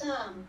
some